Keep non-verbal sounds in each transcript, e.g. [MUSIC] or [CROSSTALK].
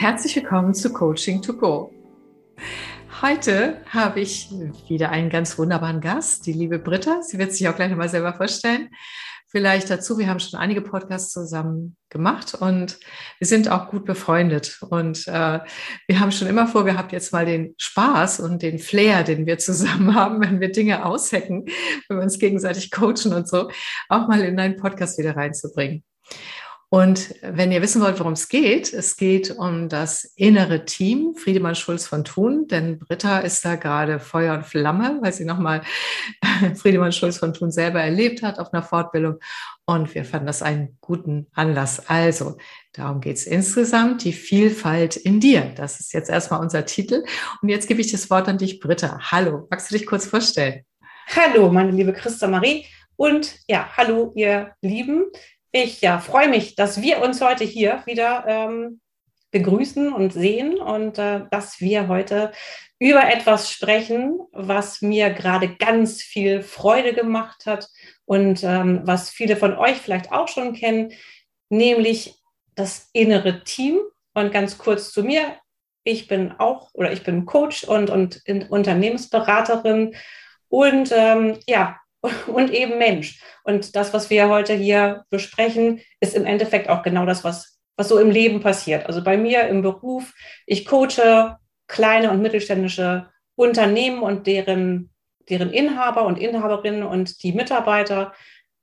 Herzlich willkommen zu Coaching to Go. Heute habe ich wieder einen ganz wunderbaren Gast, die liebe Britta. Sie wird sich auch gleich nochmal selber vorstellen. Vielleicht dazu, wir haben schon einige Podcasts zusammen gemacht und wir sind auch gut befreundet. Und äh, wir haben schon immer vorgehabt, jetzt mal den Spaß und den Flair, den wir zusammen [LAUGHS] haben, wenn wir Dinge aushacken, wenn wir uns gegenseitig coachen und so, auch mal in einen Podcast wieder reinzubringen. Und wenn ihr wissen wollt, worum es geht, es geht um das innere Team Friedemann Schulz von Thun, denn Britta ist da gerade Feuer und Flamme, weil sie nochmal [LAUGHS] Friedemann Schulz von Thun selber erlebt hat auf einer Fortbildung. Und wir fanden das einen guten Anlass. Also, darum geht es insgesamt, die Vielfalt in dir. Das ist jetzt erstmal unser Titel. Und jetzt gebe ich das Wort an dich, Britta. Hallo, magst du dich kurz vorstellen? Hallo, meine liebe Christa Marie. Und ja, hallo, ihr Lieben. Ich ja, freue mich, dass wir uns heute hier wieder ähm, begrüßen und sehen und äh, dass wir heute über etwas sprechen, was mir gerade ganz viel Freude gemacht hat und ähm, was viele von euch vielleicht auch schon kennen, nämlich das innere Team. Und ganz kurz zu mir. Ich bin auch oder ich bin Coach und, und Unternehmensberaterin und ähm, ja, und eben Mensch. Und das, was wir heute hier besprechen, ist im Endeffekt auch genau das, was, was so im Leben passiert. Also bei mir im Beruf, ich coache kleine und mittelständische Unternehmen und deren, deren Inhaber und Inhaberinnen und die Mitarbeiter.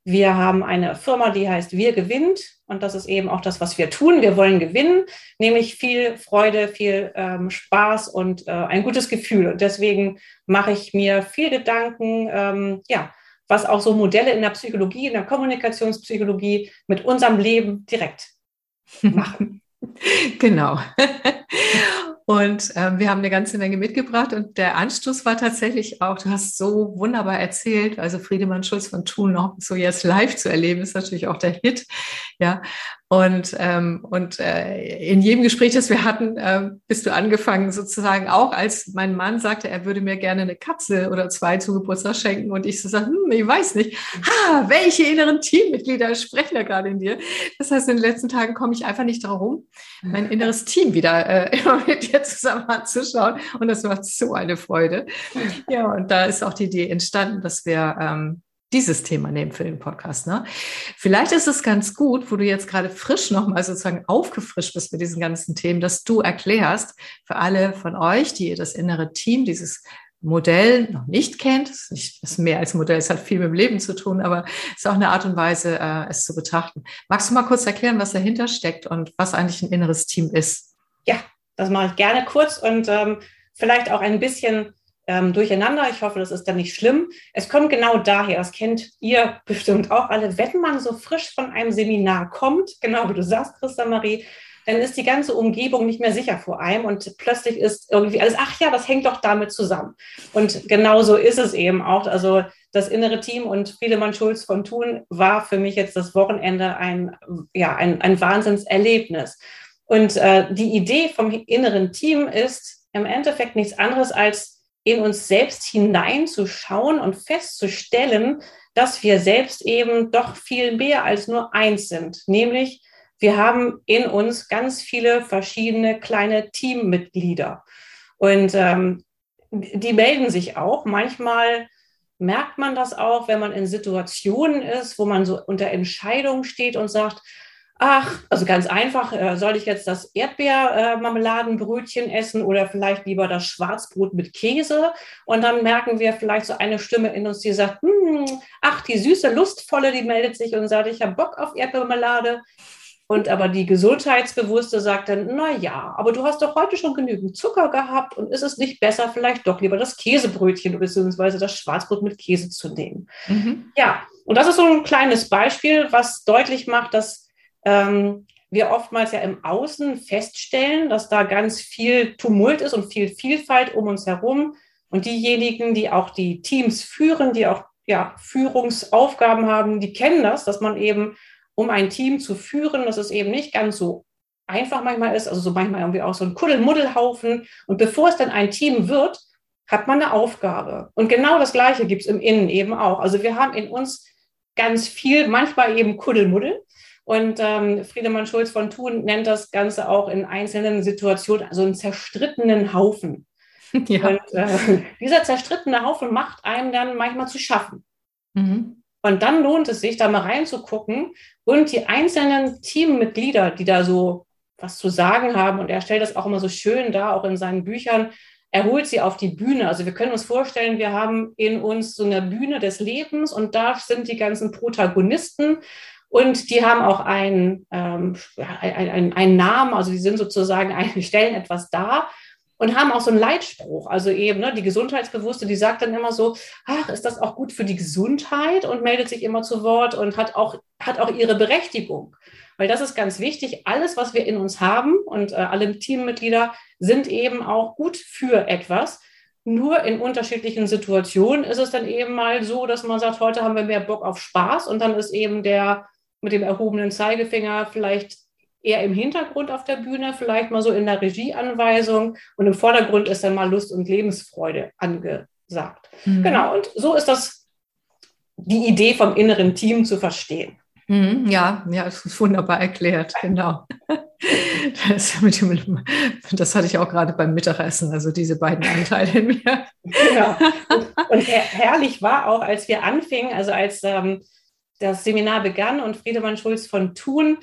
Wir haben eine Firma, die heißt Wir gewinnt. Und das ist eben auch das, was wir tun. Wir wollen gewinnen, nämlich viel Freude, viel ähm, Spaß und äh, ein gutes Gefühl. Und deswegen mache ich mir viel Gedanken, ähm, ja, was auch so Modelle in der Psychologie, in der Kommunikationspsychologie mit unserem Leben direkt [LAUGHS] machen. genau. [LAUGHS] Und ähm, wir haben eine ganze Menge mitgebracht und der Anstoß war tatsächlich auch, du hast so wunderbar erzählt, also Friedemann Schulz von Thun noch so jetzt live zu erleben, ist natürlich auch der Hit. Ja, und, ähm, und äh, in jedem Gespräch, das wir hatten, äh, bist du angefangen, sozusagen auch, als mein Mann sagte, er würde mir gerne eine Katze oder zwei zu Geburtstag schenken. Und ich so sagte, hm, ich weiß nicht, ha, welche inneren Teammitglieder sprechen da gerade in dir? Das heißt, in den letzten Tagen komme ich einfach nicht darum rum, mein inneres Team wieder äh, [LAUGHS] immer mit dir zusammen anzuschauen. Und das macht so eine Freude. Ja, und da ist auch die Idee entstanden, dass wir ähm, dieses Thema nehmen für den Podcast. Ne? Vielleicht ist es ganz gut, wo du jetzt gerade frisch nochmal sozusagen aufgefrischt bist mit diesen ganzen Themen, dass du erklärst für alle von euch, die das innere Team, dieses Modell noch nicht kennt, es ist, nicht, ist mehr als Modell, es hat viel mit dem Leben zu tun, aber es ist auch eine Art und Weise, äh, es zu betrachten. Magst du mal kurz erklären, was dahinter steckt und was eigentlich ein inneres Team ist? Ja, das mache ich gerne kurz und ähm, vielleicht auch ein bisschen ähm, durcheinander. Ich hoffe, das ist dann nicht schlimm. Es kommt genau daher, das kennt ihr bestimmt auch alle, wenn man so frisch von einem Seminar kommt, genau wie du sagst, Christa Marie, dann ist die ganze Umgebung nicht mehr sicher vor einem und plötzlich ist irgendwie alles, ach ja, das hängt doch damit zusammen. Und genau so ist es eben auch. Also das innere Team und Friedemann Schulz von Thun war für mich jetzt das Wochenende ein, ja, ein, ein Wahnsinnserlebnis. Und äh, die Idee vom inneren Team ist im Endeffekt nichts anderes als in uns selbst hineinzuschauen und festzustellen, dass wir selbst eben doch viel mehr als nur eins sind. Nämlich, wir haben in uns ganz viele verschiedene kleine Teammitglieder. Und ähm, die melden sich auch. Manchmal merkt man das auch, wenn man in Situationen ist, wo man so unter Entscheidung steht und sagt, ach, also ganz einfach, äh, soll ich jetzt das Erdbeermarmeladenbrötchen äh, essen oder vielleicht lieber das Schwarzbrot mit Käse? Und dann merken wir vielleicht so eine Stimme in uns, die sagt, hm, ach, die süße, lustvolle, die meldet sich und sagt, ich habe Bock auf Erdbeermarmelade. Und aber die Gesundheitsbewusste sagt dann, na ja, aber du hast doch heute schon genügend Zucker gehabt und ist es nicht besser, vielleicht doch lieber das Käsebrötchen bzw. das Schwarzbrot mit Käse zu nehmen? Mhm. Ja, und das ist so ein kleines Beispiel, was deutlich macht, dass ähm, wir oftmals ja im Außen feststellen, dass da ganz viel Tumult ist und viel Vielfalt um uns herum. Und diejenigen, die auch die Teams führen, die auch ja, Führungsaufgaben haben, die kennen das, dass man eben, um ein Team zu führen, dass es eben nicht ganz so einfach manchmal ist, also so manchmal irgendwie auch so ein Kuddelmuddelhaufen. Und bevor es dann ein Team wird, hat man eine Aufgabe. Und genau das Gleiche gibt es im Innen eben auch. Also wir haben in uns ganz viel, manchmal eben Kuddelmuddel Und ähm, Friedemann Schulz von Thun nennt das Ganze auch in einzelnen Situationen, also einen zerstrittenen Haufen. [LAUGHS] Ja. Und äh, dieser zerstrittene Haufen macht einem dann manchmal zu schaffen. Mhm. Und dann lohnt es sich, da mal reinzugucken und die einzelnen Teammitglieder, die da so was zu sagen haben, und er stellt das auch immer so schön da, auch in seinen Büchern, er holt sie auf die Bühne. Also wir können uns vorstellen, wir haben in uns so eine Bühne des Lebens und da sind die ganzen Protagonisten und die haben auch einen, ähm, einen, einen Namen, also die sind sozusagen, [LAUGHS] stellen etwas dar und haben auch so einen Leitspruch. Also eben, ne, die Gesundheitsbewusste, die sagt dann immer so, ach, ist das auch gut für die Gesundheit und meldet sich immer zu Wort und hat auch, hat auch ihre Berechtigung. Weil das ist ganz wichtig. Alles, was wir in uns haben und äh, alle Teammitglieder sind eben auch gut für etwas. Nur in unterschiedlichen Situationen ist es dann eben mal so, dass man sagt, heute haben wir mehr Bock auf Spaß und dann ist eben der mit dem erhobenen Zeigefinger vielleicht eher im Hintergrund auf der Bühne, vielleicht mal so in der Regieanweisung und im Vordergrund ist dann mal Lust und Lebensfreude angesagt. Mhm. Genau, und so ist das die Idee vom inneren Team zu verstehen. Mhm, ja, ja, das ist wunderbar erklärt, genau. Das, dem, das, hatte ich auch gerade beim Mittagessen, also diese beiden Anteile in mir. Genau. Und, und herrlich war auch, als wir anfingen, also als ähm, das Seminar begann und Friedemann Schulz von Thun,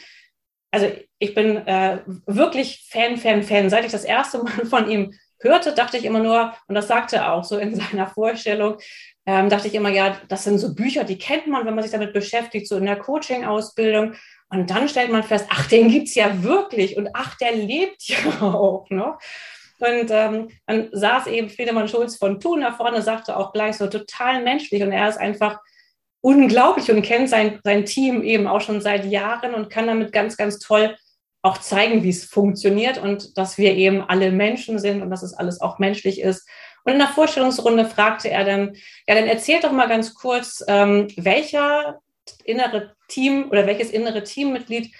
also ich bin äh, wirklich Fan, Fan, Fan. Seit ich das erste Mal [LAUGHS] von ihm hörte, dachte ich immer nur, und das sagte er auch so in [LAUGHS] seiner Vorstellung, ähm, dachte ich immer, ja, das sind so Bücher, die kennt man, wenn man sich damit beschäftigt, so in der Coaching-Ausbildung. Und dann stellt man fest, ach, den gibt es ja wirklich und ach, der lebt ja [LAUGHS] auch noch. Und ähm, dann saß eben Friedemann Schulz von Thun da vorne, sagte auch gleich so total menschlich und er ist einfach unglaublich und kennt sein, sein Team eben auch schon seit Jahren und kann damit ganz, ganz toll auch zeigen, wie es funktioniert und dass wir eben alle Menschen sind und dass es alles auch menschlich ist. Und in der Vorstellungsrunde fragte er dann, ja, dann erzählt doch mal ganz kurz, ähm, welcher innere Team oder welches innere Teammitglied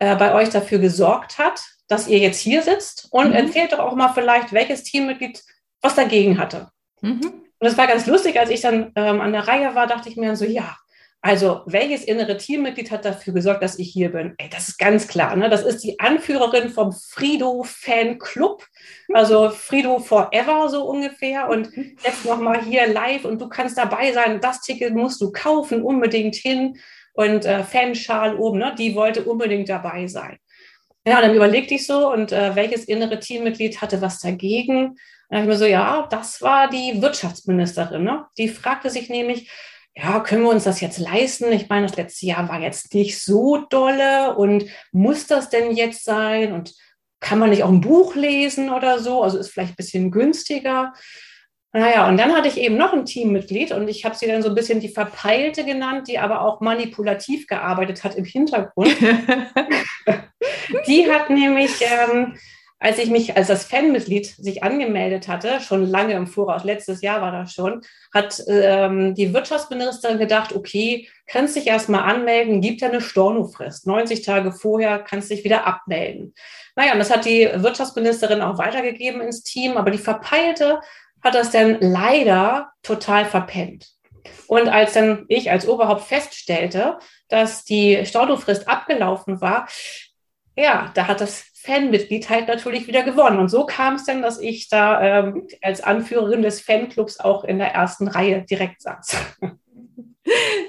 äh, bei euch dafür gesorgt hat, dass ihr jetzt hier sitzt und mhm. erzählt doch auch mal vielleicht, welches Teammitglied was dagegen hatte. Mhm. Und es war ganz lustig, als ich dann ähm, an der Reihe war, dachte ich mir so, ja, also welches innere Teammitglied hat dafür gesorgt, dass ich hier bin? Ey, das ist ganz klar. Ne? Das ist die Anführerin vom Frido Fan Club, also Frido Forever so ungefähr. Und jetzt nochmal hier live und du kannst dabei sein. Das Ticket musst du kaufen, unbedingt hin. Und äh, Fanschal oben, ne? die wollte unbedingt dabei sein. Ja, dann überlegte ich so, und äh, welches innere Teammitglied hatte was dagegen? Dann habe ich mir so, ja, das war die Wirtschaftsministerin. Ne? Die fragte sich nämlich, ja, können wir uns das jetzt leisten? Ich meine, das letzte Jahr war jetzt nicht so dolle und muss das denn jetzt sein? Und kann man nicht auch ein Buch lesen oder so? Also ist vielleicht ein bisschen günstiger. Naja, und dann hatte ich eben noch ein Teammitglied und ich habe sie dann so ein bisschen die Verpeilte genannt, die aber auch manipulativ gearbeitet hat im Hintergrund. [LAUGHS] die hat nämlich ähm, als ich mich als das Fanmitglied sich angemeldet hatte, schon lange im Voraus, letztes Jahr war das schon, hat ähm, die Wirtschaftsministerin gedacht, okay, kannst dich erstmal anmelden, gibt ja eine Stornofrist. 90 Tage vorher kannst dich wieder abmelden. Naja, und das hat die Wirtschaftsministerin auch weitergegeben ins Team, aber die Verpeilte hat das dann leider total verpennt. Und als dann ich als Oberhaupt feststellte, dass die Stornofrist abgelaufen war, ja, da hat das Fanmitglied halt natürlich wieder gewonnen. Und so kam es dann, dass ich da ähm, als Anführerin des Fanclubs auch in der ersten Reihe direkt saß.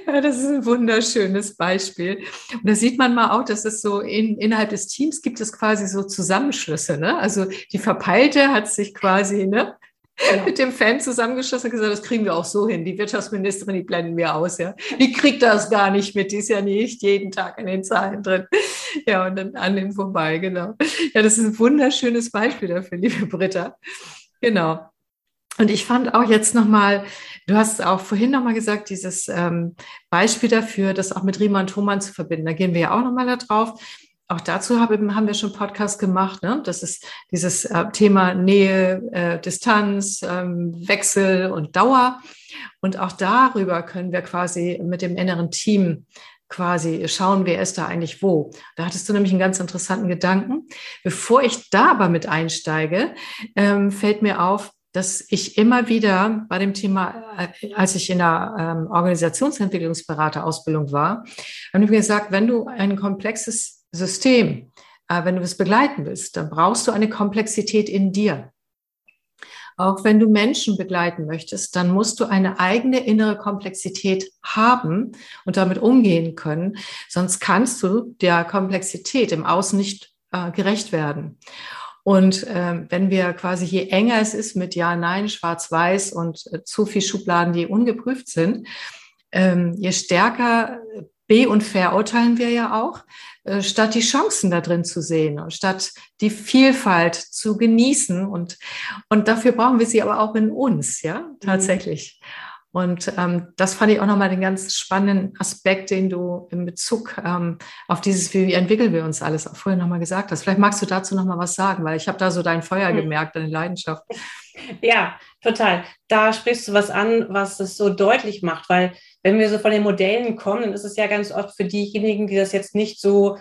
Ja, das ist ein wunderschönes Beispiel. Und da sieht man mal auch, dass es so in, innerhalb des Teams gibt es quasi so Zusammenschlüsse. Ne? Also die Verpeilte hat sich quasi ne, genau. mit dem Fan zusammengeschlossen und gesagt, das kriegen wir auch so hin. Die Wirtschaftsministerin, die blenden wir aus. Ja. Die kriegt das gar nicht mit, die ist ja nicht jeden Tag in den Zahlen drin. [LAUGHS] Ja, und dann an den vorbei, genau. Ja, das ist ein wunderschönes Beispiel dafür, liebe Britta. Genau. Und ich fand auch jetzt nochmal, du hast auch vorhin nochmal gesagt, dieses ähm, Beispiel dafür, das auch mit Riemann Thomann zu verbinden. Da gehen wir ja auch nochmal da drauf. Auch dazu haben, haben wir schon Podcast gemacht. Ne? Das ist dieses äh, Thema Nähe, äh, Distanz, ähm, Wechsel und Dauer. Und auch darüber können wir quasi mit dem inneren Team quasi schauen, wer ist da eigentlich wo. Da hattest du nämlich einen ganz interessanten Gedanken. Bevor ich da aber mit einsteige, ähm, fällt mir auf, dass ich immer wieder bei dem Thema, äh, als ich in der ähm, Organisationsentwicklungsberaterausbildung war, habe ich mir gesagt, wenn du ein komplexes System, äh, wenn du es begleiten willst, dann brauchst du eine Komplexität in dir. Auch wenn du Menschen begleiten möchtest, dann musst du eine eigene innere Komplexität haben und damit umgehen können. Sonst kannst du der Komplexität im Außen nicht äh, gerecht werden. Und äh, wenn wir quasi, je enger es ist mit Ja, Nein, Schwarz-Weiß und äh, zu viel Schubladen, die ungeprüft sind, ähm, je stärker be- und verurteilen wir ja auch, äh, statt die Chancen da drin zu sehen und statt die Vielfalt zu genießen. Und, und dafür brauchen wir sie aber auch in uns, ja, mhm. tatsächlich. Mhm. Und ähm, das fand ich auch nochmal den ganz spannenden Aspekt, den du in Bezug ähm, auf dieses, wie entwickeln wir uns alles, auch vorher nochmal gesagt hast. Vielleicht magst du dazu nochmal was sagen, weil ich habe da so dein Feuer mhm. gemerkt, deine Leidenschaft. Ja, total. Da sprichst du was an, was es so deutlich macht, weil wenn wir so von den Modellen kommen, dann ist es ja ganz oft für diejenigen, die das jetzt nicht so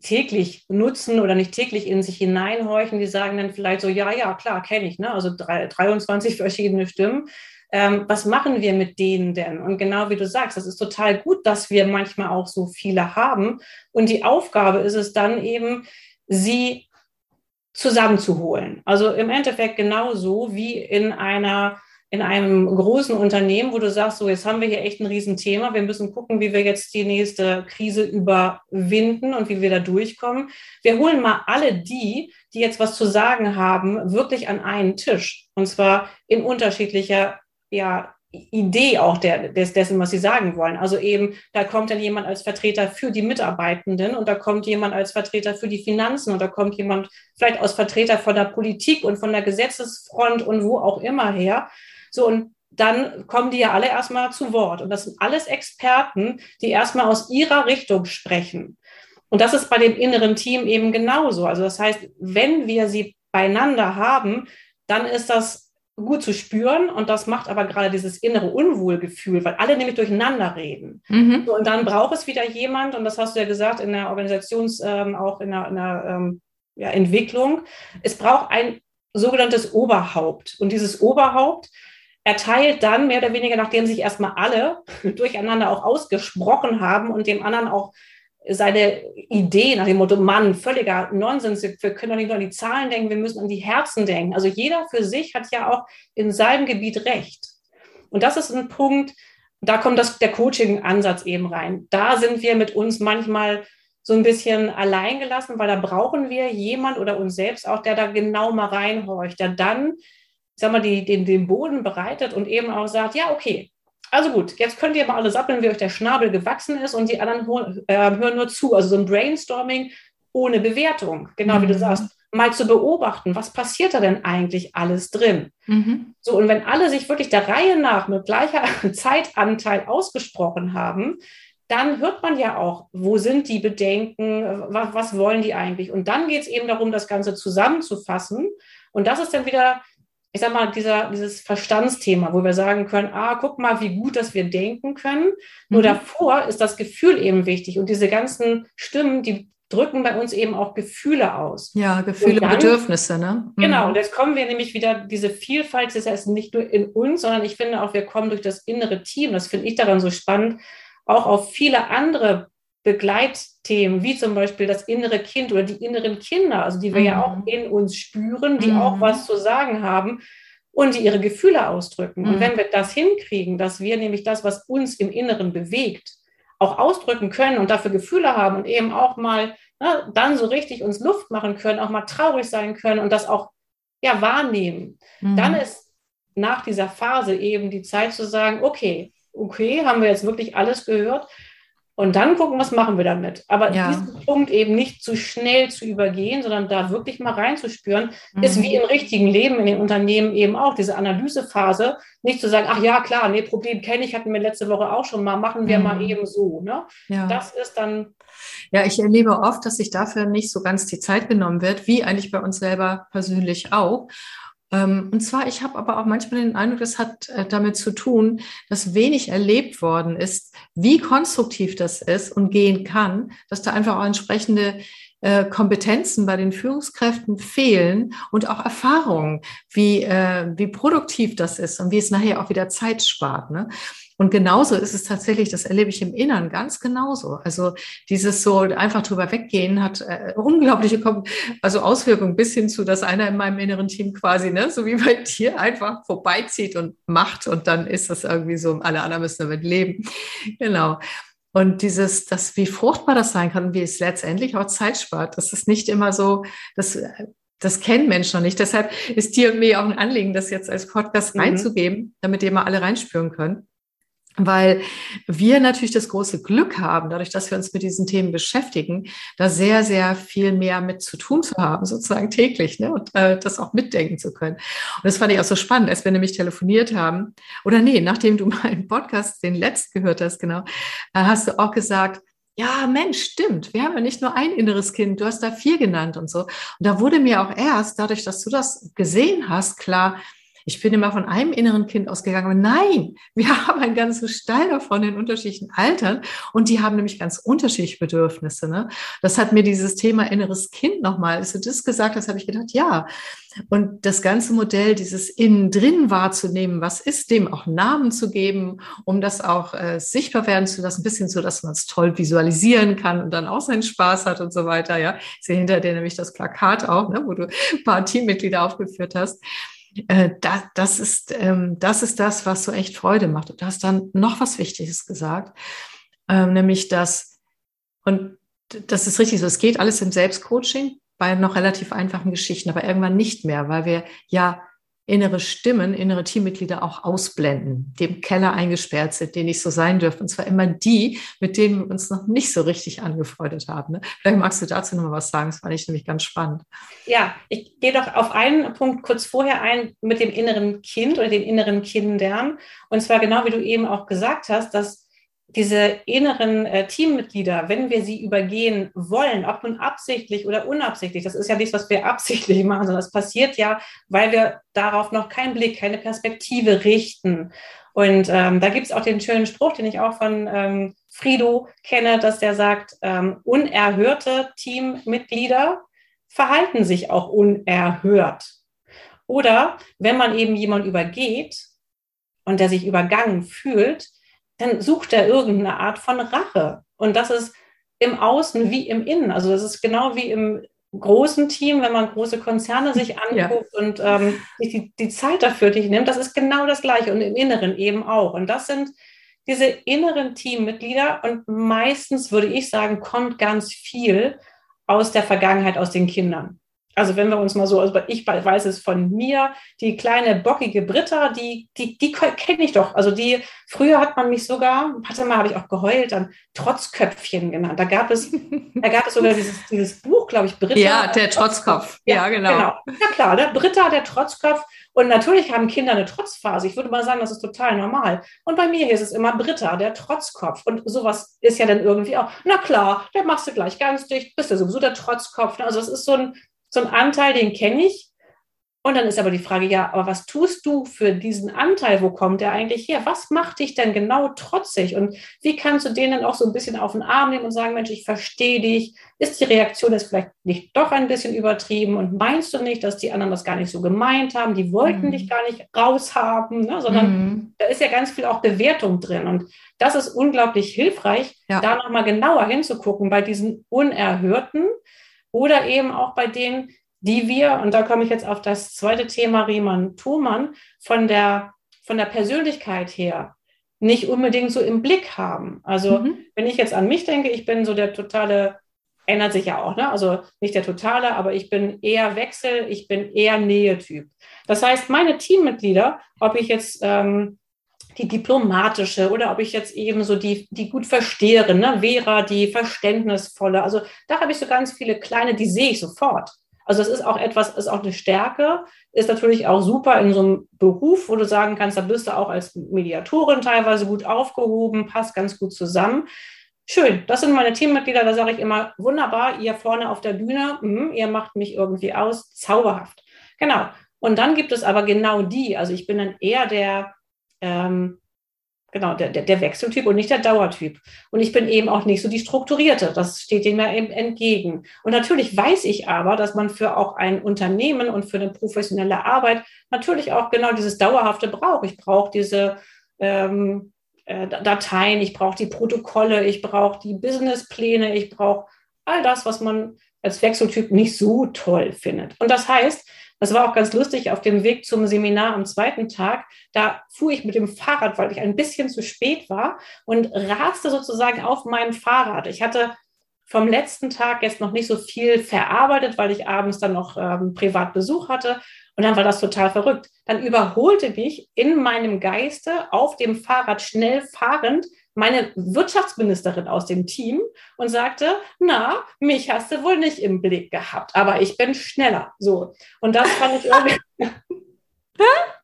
täglich nutzen oder nicht täglich in sich hineinhorchen, die sagen dann vielleicht so, ja, ja, klar, kenne ich, ne? also drei, 23 [LAUGHS] verschiedene Stimmen ähm, was machen wir mit denen denn? Und genau wie du sagst, das ist total gut, dass wir manchmal auch so viele haben. Und die Aufgabe ist es dann eben, sie zusammenzuholen. Also im Endeffekt genauso wie in einer in einem großen Unternehmen, wo du sagst, so jetzt haben wir hier echt ein Riesenthema, wir müssen gucken, wie wir jetzt die nächste Krise überwinden und wie wir da durchkommen. Wir holen mal alle die, die jetzt was zu sagen haben, wirklich an einen Tisch. Und zwar in unterschiedlicher ja, Idee auch der, des, dessen, was sie sagen wollen. Also eben, da kommt dann jemand als Vertreter für die Mitarbeitenden und da kommt jemand als Vertreter für die Finanzen und da kommt jemand vielleicht als Vertreter von der Politik und von der Gesetzesfront und wo auch immer her. So, und dann kommen die ja alle erstmal zu Wort. Und das sind alles Experten, die erstmal aus ihrer Richtung sprechen. Und das ist bei dem inneren Team eben genauso. Also das heißt, wenn wir sie beieinander haben, dann ist das gut zu spüren und das macht aber gerade dieses innere Unwohlgefühl, weil alle nämlich durcheinander reden. Mhm. So, und dann braucht es wieder jemand, und das hast du ja gesagt in der Organisations, ähm, auch in der, in der ähm, ja, Entwicklung, es braucht ein sogenanntes Oberhaupt. Und dieses Oberhaupt erteilt dann mehr oder weniger, nachdem sich erstmal alle durcheinander auch ausgesprochen haben und dem anderen auch seine Idee nach dem Motto, Mann, völliger Nonsens, wir können doch nicht nur an die Zahlen denken, wir müssen an die Herzen denken. Also jeder für sich hat ja auch in seinem Gebiet Recht. Und das ist ein Punkt, da kommt das, der Coaching-Ansatz eben rein. Da sind wir mit uns manchmal so ein bisschen alleingelassen, weil da brauchen wir jemand oder uns selbst auch, der da genau mal reinhorcht, der dann, sag mal, die, den, den Boden bereitet und eben auch sagt, ja, okay, also gut, jetzt könnt ihr mal alle sappeln, wie euch der Schnabel gewachsen ist und die anderen äh, hören nur zu. Also so ein Brainstorming ohne Bewertung, genau mhm. wie du mhm. sagst, mal zu beobachten, was passiert da denn eigentlich alles drin? Mhm. So, und wenn alle sich wirklich der Reihe nach mit gleicher [LAUGHS] Zeitanteil ausgesprochen haben, dann hört man ja auch, wo sind die Bedenken, was, was wollen die eigentlich? Und dann geht es eben darum, das Ganze zusammenzufassen. Und das ist dann wieder ich sag mal, dieser, dieses Verstandsthema, wo wir sagen können, ah, guck mal, wie gut, dass wir denken können. Nur mhm. davor ist das Gefühl eben wichtig. Und diese ganzen Stimmen, die drücken bei uns eben auch Gefühle aus. Ja, Gefühle, dann, Bedürfnisse, ne? Mhm. Genau, und jetzt kommen wir nämlich wieder, diese Vielfalt ist ja nicht nur in uns, sondern ich finde auch, wir kommen durch das innere Team, das finde ich daran so spannend, auch auf viele andere Begleitthemen, wie zum Beispiel das innere Kind oder die inneren Kinder, also die wir mhm. ja auch in uns spüren, die mhm. auch was zu sagen haben und die ihre Gefühle ausdrücken. Mhm. Und wenn wir das hinkriegen, dass wir nämlich das, was uns im Inneren bewegt, auch ausdrücken können und dafür Gefühle haben und eben auch mal ne, dann so richtig uns Luft machen können, auch mal traurig sein können und das auch ja, wahrnehmen, dann mhm. ist nach dieser Phase eben die Zeit zu sagen, okay, okay, haben wir jetzt wirklich alles gehört und dann gucken, was machen wir damit. Aber ja. diesen Punkt eben nicht zu schnell zu übergehen, sondern da wirklich mal reinzuspüren, mhm. ist wie im richtigen Leben in den Unternehmen eben auch diese Analysephase, nicht zu sagen, ach ja, klar, nee, Problem kenne ich, hatten wir letzte Woche auch schon mal, machen wir mhm. mal eben so. Ne? Ja. Das ist dann. Ja, ich erlebe oft, dass sich dafür nicht so ganz die Zeit genommen wird, wie eigentlich bei uns selber persönlich auch. Ähm, und zwar, ich habe aber auch manchmal den Eindruck, das hat äh, damit zu tun, dass wenig erlebt worden ist, wie konstruktiv das ist und gehen kann, dass da einfach auch entsprechende äh, Kompetenzen bei den Führungskräften fehlen und auch Erfahrungen, wie, äh, wie produktiv das ist und wie es nachher auch wieder Zeit spart. Ne? Und genauso ist es tatsächlich, das erlebe ich im Innern ganz genauso. Also dieses so einfach drüber weggehen hat äh, unglaubliche also Auswirkungen bis hin zu, dass einer in meinem inneren Team quasi, ne, so wie bei dir, einfach vorbeizieht und macht und dann ist das irgendwie so, alle anderen müssen damit leben. Genau. Und dieses, das, wie fruchtbar das sein kann und wie es letztendlich auch Zeit spart, das ist nicht immer so, das, das kennen Menschen noch nicht. Deshalb ist dir und mir auch ein Anliegen, das jetzt als Podcast mhm. reinzugeben, damit ihr mal alle reinspüren könnt weil wir natürlich das große Glück haben, dadurch, dass wir uns mit diesen Themen beschäftigen, da sehr, sehr viel mehr mit zu tun zu haben, sozusagen täglich, ne? und äh, das auch mitdenken zu können. Und das fand ich auch so spannend, als wir nämlich telefoniert haben, oder nee, nachdem du [LAUGHS] meinen Podcast, den letzten gehört hast, genau, äh, hast du auch gesagt, ja, Mensch, stimmt. Wir haben ja nicht nur ein inneres Kind, du hast da vier genannt und so. Und da wurde mir auch erst, dadurch, dass du das gesehen hast, klar, ich bin immer von einem inneren Kind ausgegangen, aber nein, wir [LAUGHS] haben einen ganzen Stall davon in unterschiedlichen Altern und die haben nämlich ganz unterschiedliche Bedürfnisse. Ne? Das hat mir dieses Thema inneres Kind nochmal, als du das gesagt hast, habe ich gedacht, ja. Und das ganze Modell, dieses innen drin wahrzunehmen, was ist, dem auch Namen zu geben, um das auch äh, sichtbar werden zu lassen, ein bisschen so, dass man es toll visualisieren kann und dann auch seinen Spaß hat und so weiter. Ja, ich sehe hinter dir nämlich das Plakat auch, ne, wo du ein paar Teammitglieder aufgeführt hast äh, das, das, ist, ähm, das ist das, was so echt Freude macht. Und du hast dann noch was Wichtiges gesagt, ähm, nämlich dass, und das ist richtig so, es geht alles im Selbstcoaching bei noch relativ einfachen Geschichten, aber irgendwann nicht mehr, weil wir ja innere Stimmen, innere Teammitglieder auch ausblenden, die im Keller eingesperrt sind, die nicht so sein dürfen. Und zwar immer die, mit denen wir uns noch nicht so richtig angefreundet haben. Ne? Vielleicht magst du dazu noch mal was sagen. Das fand ich nämlich ganz spannend. Ja, ich gehe doch auf einen Punkt kurz vorher ein mit dem inneren Kind oder den inneren Kindern. Und zwar genau wie du eben auch gesagt hast, dass diese inneren äh, Teammitglieder, wenn wir sie übergehen wollen, ob nun absichtlich oder unabsichtlich, das ist ja nichts, was wir [LAUGHS] absichtlich machen, sondern das passiert ja, weil wir darauf noch keinen Blick, keine Perspektive richten. Und ähm, da gibt es auch den schönen Spruch, den ich auch von ähm, Frido kenne, dass der sagt, ähm, unerhörte Teammitglieder verhalten sich auch unerhört. Oder wenn man eben jemand übergeht und der sich übergangen fühlt, dann sucht er irgendeine Art von Rache. Und das ist im Außen wie im Innen. Also das ist genau wie im großen Team, wenn man große Konzerne sich [LAUGHS] anguckt ja. und ähm, sich die, die Zeit dafür nicht nimmt, das ist genau das Gleiche und im Inneren eben auch. Und das sind diese inneren Teammitglieder und meistens würde ich sagen, kommt ganz viel aus der Vergangenheit, aus den Kindern. Also wenn wir uns mal so, also ich weiß es von mir, die kleine bockige Britta, die, die, die kenne ich doch. Also die, früher hat man mich sogar, warte mal, habe ich auch geheult, dann Trotzköpfchen genannt. Da gab es, [LAUGHS] da gab es sogar dieses, dieses Buch, glaube ich, Britta. Ja, der Trotzkopf. Ja, ja, genau. genau. Ja klar, ne? Britta, der Trotzkopf. Und natürlich haben Kinder eine Trotzphase. Ich würde mal sagen, das ist total normal. Und bei mir ist es immer Britta, der Trotzkopf. Und sowas ist ja dann irgendwie auch, na klar, der machst du gleich ganz dicht, bist du sowieso der Trotzkopf. Also es ist so ein, so ein Anteil, den kenne ich. Und dann ist aber die Frage, ja, aber was tust du für diesen Anteil? Wo kommt der eigentlich her? Was macht dich denn genau trotzig? Und wie kannst du den dann auch so ein bisschen auf den Arm nehmen und sagen, Mensch, ich verstehe dich. Ist die Reaktion jetzt vielleicht nicht doch ein bisschen übertrieben? Und meinst du nicht, dass die anderen das gar nicht so gemeint haben? Die wollten mhm. dich gar nicht raushaben, ne? sondern mhm. da ist ja ganz viel auch Bewertung drin. Und das ist unglaublich hilfreich, ja. da nochmal genauer hinzugucken bei diesen Unerhörten oder eben auch bei denen, die wir, und da komme ich jetzt auf das zweite Thema Riemann-Thumann, von der, von der Persönlichkeit her nicht unbedingt so im Blick haben. Also mhm. wenn ich jetzt an mich denke, ich bin so der totale, ändert sich ja auch, ne? also nicht der totale, aber ich bin eher Wechsel, ich bin eher Nähetyp. Das heißt, meine Teammitglieder, ob ich jetzt ähm, die diplomatische oder ob ich jetzt eben so die, die gut verstehe, ne? Vera, die verständnisvolle. Also da habe ich so ganz viele kleine, die sehe ich sofort. Also das ist auch etwas, ist auch eine Stärke, ist natürlich auch super in so einem Beruf, wo du sagen kannst, da bist du auch als Mediatorin teilweise gut aufgehoben, passt ganz gut zusammen. Schön, das sind meine Teammitglieder, da sage ich immer, wunderbar, ihr vorne auf der Bühne, mh, ihr macht mich irgendwie aus, zauberhaft. Genau. Und dann gibt es aber genau die, also ich bin dann eher der, ähm, genau, der, der, Wechseltyp und nicht der Dauertyp. Und ich bin eben auch nicht so die Strukturierte. Das steht dem ja eben entgegen. Und natürlich weiß ich aber, dass man für auch ein Unternehmen und für eine professionelle Arbeit natürlich auch genau dieses Dauerhafte braucht. Ich brauche diese ähm, äh, Dateien, ich brauche die Protokolle, ich brauche die Businesspläne, ich brauche all das, was man als Wechseltyp nicht so toll findet. Und das heißt, das war auch ganz lustig auf dem Weg zum Seminar am zweiten Tag. Da fuhr ich mit dem Fahrrad, weil ich ein bisschen zu spät war und raste sozusagen auf meinem Fahrrad. Ich hatte vom letzten Tag jetzt noch nicht so viel verarbeitet, weil ich abends dann noch ähm, Privatbesuch hatte. Und dann war das total verrückt. Dann überholte mich in meinem Geiste auf dem Fahrrad schnell fahrend meine Wirtschaftsministerin aus dem Team und sagte, na, mich hast du wohl nicht im Blick gehabt, aber ich bin schneller. So. Und das fand ich irgendwie. [LAUGHS] [LAUGHS]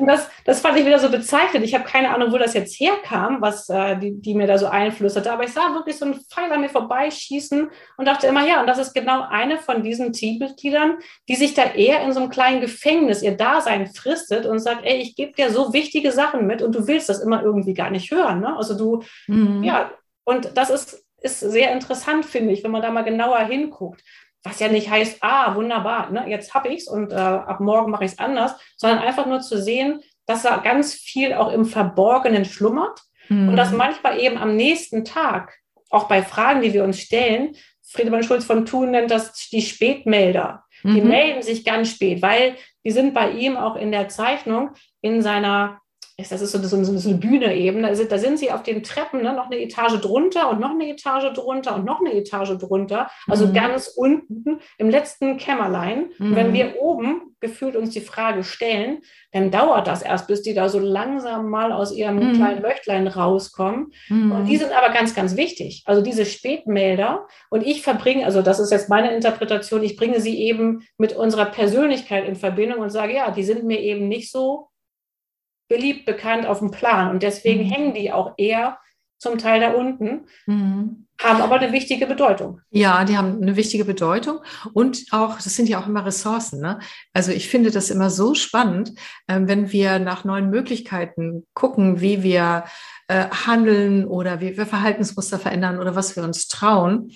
Und das, das fand ich wieder so bezeichnend. Ich habe keine Ahnung, wo das jetzt herkam, was äh, die, die mir da so einflüsterte. Aber ich sah wirklich so einen Pfeil an mir vorbeischießen und dachte immer, ja, und das ist genau eine von diesen Teammitgliedern, die sich da eher in so einem kleinen Gefängnis ihr Dasein fristet und sagt, ey, ich gebe dir so wichtige Sachen mit und du willst das immer irgendwie gar nicht hören. Ne? Also du, mhm. ja, und das ist, ist sehr interessant, finde ich, wenn man da mal genauer hinguckt was ja nicht heißt, ah, wunderbar, ne, jetzt habe ich es und äh, ab morgen mache ich es anders, sondern einfach nur zu sehen, dass da ganz viel auch im Verborgenen schlummert mhm. und dass manchmal eben am nächsten Tag, auch bei Fragen, die wir uns stellen, Friedemann Schulz von Thun nennt das die Spätmelder. Die mhm. melden sich ganz spät, weil die sind bei ihm auch in der Zeichnung in seiner das ist so, so, so eine Bühne eben. Da sind, da sind sie auf den Treppen, ne, noch eine Etage drunter und noch eine Etage drunter und noch eine Etage drunter. Also mhm. ganz unten im letzten Kämmerlein. Mhm. Und wenn wir oben gefühlt uns die Frage stellen, dann dauert das erst, bis die da so langsam mal aus ihrem mhm. kleinen Löchlein rauskommen. Mhm. Und die sind aber ganz, ganz wichtig. Also diese Spätmelder. Und ich verbringe, also das ist jetzt meine Interpretation, ich bringe sie eben mit unserer Persönlichkeit in Verbindung und sage, ja, die sind mir eben nicht so beliebt, bekannt auf dem Plan. Und deswegen mhm. hängen die auch eher zum Teil da unten, mhm. haben aber eine wichtige Bedeutung. Ja, die haben eine wichtige Bedeutung und auch, das sind ja auch immer Ressourcen. Ne? Also ich finde das immer so spannend, äh, wenn wir nach neuen Möglichkeiten gucken, wie wir äh, handeln oder wie wir Verhaltensmuster verändern oder was wir uns trauen,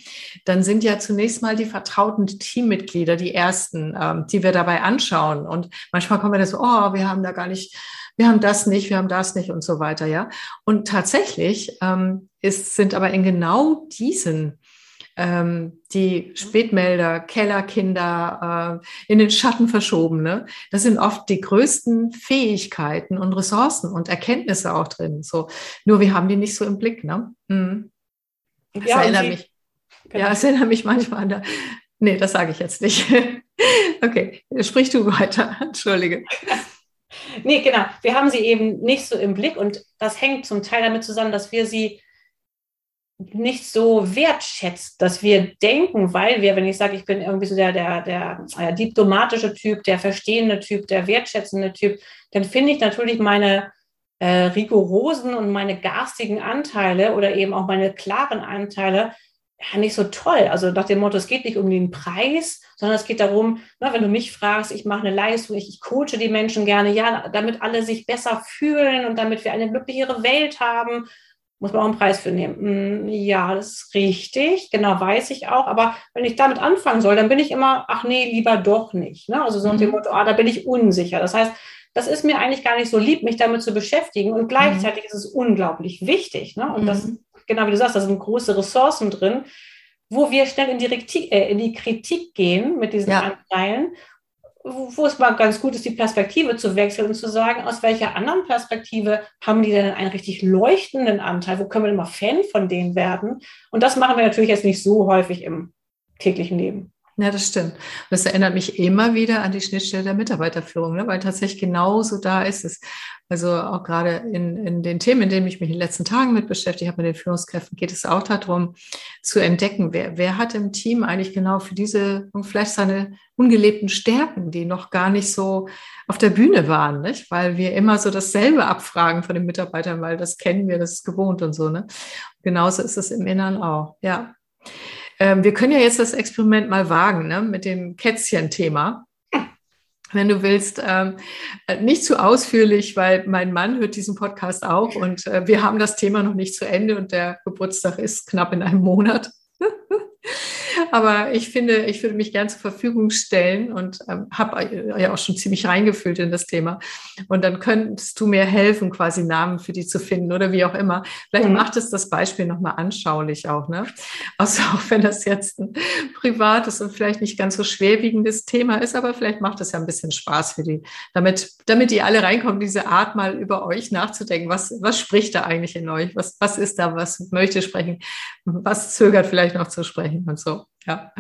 dann sind ja zunächst mal die vertrauten Teammitglieder die ersten, ähm, die wir dabei anschauen. Und manchmal kommen wir da so, oh, wir haben da gar nicht wir haben das nicht, wir haben das nicht und so weiter, ja. Und tatsächlich ähm, ist, sind aber in genau diesen ähm, die Spätmelder, Kellerkinder äh, in den Schatten verschoben. Ne? Das sind oft die größten Fähigkeiten und Ressourcen und Erkenntnisse auch drin. So, nur wir haben die nicht so im Blick. Ne? Mhm. Das ja, erinnert mich. Genau. Ja, es erinnert mich manchmal an der. Nee, das sage ich jetzt nicht. [LAUGHS] okay, sprich du weiter. [LAUGHS] Entschuldige. [LAUGHS] Nee, genau. Wir haben sie eben nicht so im Blick und das hängt zum Teil damit zusammen, dass wir sie nicht so wertschätzen, dass wir denken, weil wir, wenn ich sage, ich bin irgendwie so der, der, der äh, diplomatische Typ, der verstehende Typ, der wertschätzende Typ, dann finde ich natürlich meine äh, rigorosen und meine garstigen Anteile oder eben auch meine klaren Anteile ja, nicht so toll. Also nach dem Motto, es geht nicht um den Preis, sondern es geht darum, na, wenn du mich fragst, ich mache eine Leistung, ich, ich coache die Menschen gerne, ja, damit alle sich besser fühlen und damit wir eine glücklichere Welt haben, muss man auch einen Preis für nehmen. Hm, ja, das ist richtig, genau weiß ich auch. Aber wenn ich damit anfangen soll, dann bin ich immer, ach nee, lieber doch nicht. Ne? Also so nach dem mhm. Motto, ah, da bin ich unsicher. Das heißt, das ist mir eigentlich gar nicht so lieb, mich damit zu beschäftigen. Und gleichzeitig mhm. ist es unglaublich wichtig. Ne? Und mhm. das genau wie du sagst, da sind große Ressourcen drin, wo wir schnell in die, Rekti äh, in die Kritik gehen mit diesen ja. Anteilen, wo, wo es mal ganz gut ist, die Perspektive zu wechseln und zu sagen, aus welcher anderen Perspektive haben die denn einen richtig leuchtenden Anteil? Wo können wir denn mal Fan von denen werden? Und das machen wir natürlich jetzt nicht so häufig im täglichen Leben. Ja, das stimmt. Das erinnert mich immer wieder an die Schnittstelle der Mitarbeiterführung, ne? weil tatsächlich genauso da ist es. Also auch gerade in, in den Themen, in denen ich mich in den letzten Tagen mit beschäftigt habe, mit den Führungskräften, geht es auch darum zu entdecken, wer, wer hat im Team eigentlich genau für diese, vielleicht seine ungelebten Stärken, die noch gar nicht so auf der Bühne waren, nicht? weil wir immer so dasselbe abfragen von den Mitarbeitern, weil das kennen wir, das ist gewohnt und so. Ne? Genauso ist es im Innern auch, ja. Ähm, wir können ja jetzt das Experiment mal wagen ne, mit dem Kätzchen-Thema. wenn du willst, ähm, nicht zu ausführlich, weil mein Mann hört diesen Podcast auch und äh, wir haben das Thema noch nicht zu Ende und der Geburtstag ist knapp in einem Monat. [LAUGHS] Aber ich finde, ich würde mich gern zur Verfügung stellen und ähm, habe ja auch schon ziemlich reingefühlt in das Thema. Und dann könntest du mir helfen, quasi Namen für die zu finden oder wie auch immer. Vielleicht mhm. macht es das Beispiel nochmal anschaulich auch, ne? Also auch wenn das jetzt ein privates und vielleicht nicht ganz so schwerwiegendes Thema ist, aber vielleicht macht es ja ein bisschen Spaß für die, damit, damit die alle reinkommen, diese Art mal über euch nachzudenken. Was, was spricht da eigentlich in euch? Was, was ist da? Was möchte sprechen? Was zögert vielleicht noch zu sprechen und so? Ja.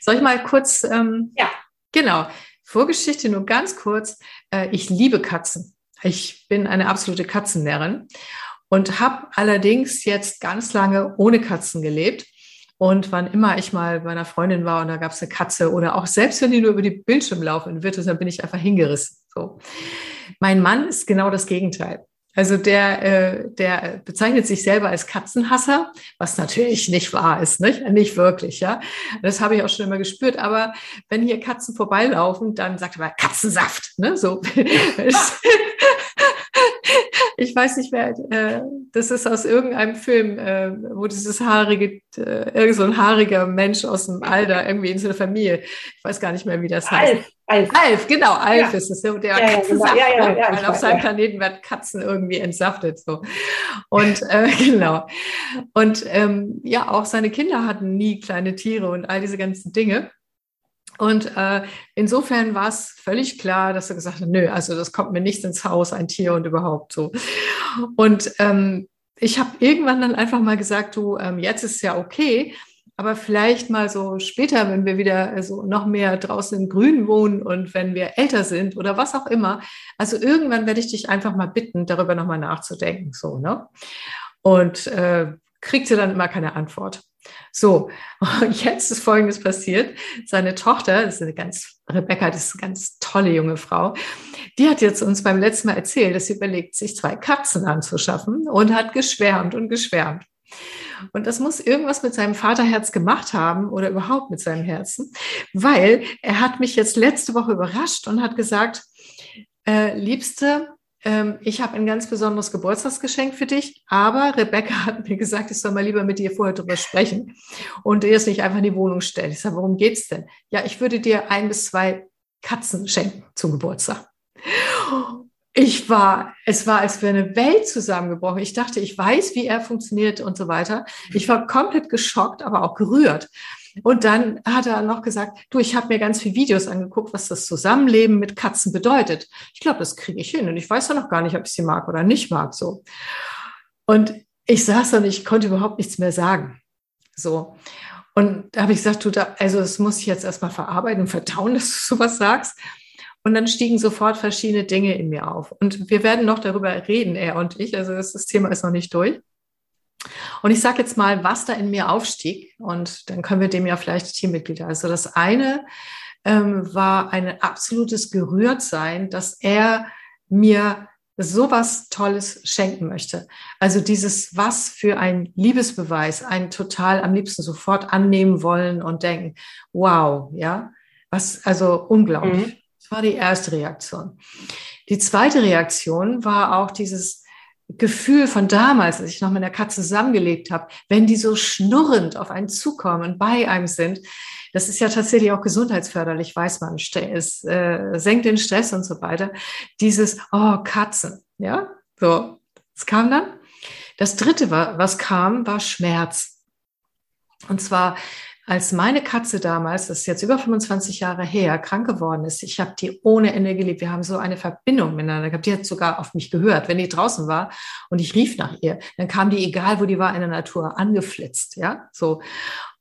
Soll ich mal kurz? Ähm, ja. Genau. Vorgeschichte nur ganz kurz. Äh, ich liebe Katzen. Ich bin eine absolute Katzennärin und habe allerdings jetzt ganz lange ohne Katzen gelebt. Und wann immer ich mal bei einer Freundin war und da gab es eine Katze oder auch selbst wenn die nur über die Bildschirme laufen wird, dann bin ich einfach hingerissen. So. Mein Mann ist genau das Gegenteil. Also der, äh, der bezeichnet sich selber als Katzenhasser, was natürlich nicht wahr ist, nicht, nicht wirklich, ja. Das habe ich auch schon immer gespürt. Aber wenn hier Katzen vorbeilaufen, dann sagt er mal Katzensaft, ne? So. [LAUGHS] ich weiß nicht mehr, äh, das ist aus irgendeinem Film, äh, wo dieses haarige, äh, irgend so ein haariger Mensch aus dem Alter irgendwie in so eine Familie, ich weiß gar nicht mehr, wie das heißt. Alf, Alf. Alf genau, Alf ja. ist es, der ja, Katzensaft, ja, ja, ja, weil auf seinem Planeten werden Katzen irgendwie entsaftet, so. Und, äh, [LAUGHS] genau. Und, ähm, ja, auch seine Kinder hatten nie kleine Tiere und all diese ganzen Dinge. Und äh, insofern war es völlig klar, dass er gesagt hat, nö, also das kommt mir nicht ins Haus, ein Tier und überhaupt so. Und ähm, ich habe irgendwann dann einfach mal gesagt, du, ähm, jetzt ist ja okay, aber vielleicht mal so später, wenn wir wieder also noch mehr draußen im Grün wohnen und wenn wir älter sind oder was auch immer. Also irgendwann werde ich dich einfach mal bitten, darüber nochmal nachzudenken, so, ne? Und äh, kriegte dann immer keine Antwort. So, und jetzt ist Folgendes passiert. Seine Tochter, das ist eine ganz, Rebecca, das ist eine ganz tolle junge Frau, die hat jetzt uns beim letzten Mal erzählt, dass sie überlegt, sich zwei Katzen anzuschaffen und hat geschwärmt und geschwärmt. Und das muss irgendwas mit seinem Vaterherz gemacht haben oder überhaupt mit seinem Herzen, weil er hat mich jetzt letzte Woche überrascht und hat gesagt, äh, Liebste, ähm, ich habe ein ganz besonderes Geburtstagsgeschenk für dich, aber Rebecca [LAUGHS] hat mir gesagt, ich soll mal lieber mit dir vorher drüber sprechen und dir es nicht einfach in die Wohnung stellen. Ich sage, worum geht's denn? Ja, ich würde dir ein bis zwei Katzen schenken zum Geburtstag. Ich war, es war, als wäre eine Welt zusammengebrochen. Ich dachte, ich weiß, wie er funktioniert und so weiter. Ich war komplett geschockt, aber auch gerührt. Und dann hat er noch gesagt, du, ich habe mir ganz viele Videos angeguckt, was das Zusammenleben mit Katzen bedeutet. Ich glaube, das kriege ich hin. Und ich weiß ja noch gar nicht, ob ich sie mag oder nicht mag. So. Und ich saß da und ich konnte überhaupt nichts mehr sagen. So. Und da habe ich gesagt, du, da, also das muss ich jetzt erstmal verarbeiten und verdauen, [LAUGHS] dass du sowas sagst. Und dann stiegen sofort verschiedene Dinge in mir auf. Und wir werden noch darüber reden, er und ich. Also das, das Thema ist noch nicht durch. Und ich sage jetzt mal, was da in mir aufstieg und dann können wir dem ja vielleicht Teammitglieder. Also das eine ähm, war ein absolutes Gerührtsein, dass er mir sowas Tolles schenken möchte. Also dieses was für ein Liebesbeweis, ein total am liebsten sofort annehmen wollen und denken, wow, ja, was, also unglaublich. Mhm. Das war die erste Reaktion. Die zweite Reaktion war auch dieses, Gefühl von damals, als ich noch mit der Katze zusammengelebt habe, wenn die so schnurrend auf einen zukommen und bei einem sind, das ist ja tatsächlich auch gesundheitsförderlich, weiß man, es äh, senkt den Stress und so weiter. Dieses, oh, Katzen, ja, so, es kam dann. Das dritte, was kam, war Schmerz. Und zwar als meine Katze damals, das ist jetzt über 25 Jahre her, krank geworden ist, ich habe die ohne Ende geliebt. Wir haben so eine Verbindung miteinander gehabt. Die hat sogar auf mich gehört. Wenn die draußen war und ich rief nach ihr, dann kam die, egal wo die war in der Natur, angeflitzt. Ja, so.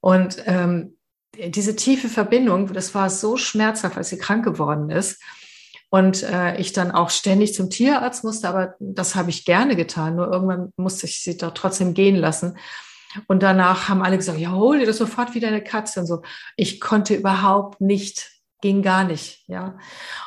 Und ähm, diese tiefe Verbindung, das war so schmerzhaft, als sie krank geworden ist. Und äh, ich dann auch ständig zum Tierarzt musste, aber das habe ich gerne getan. Nur irgendwann musste ich sie doch trotzdem gehen lassen. Und danach haben alle gesagt, ja, hol dir das sofort wieder eine Katze und so. Ich konnte überhaupt nicht ging gar nicht, ja.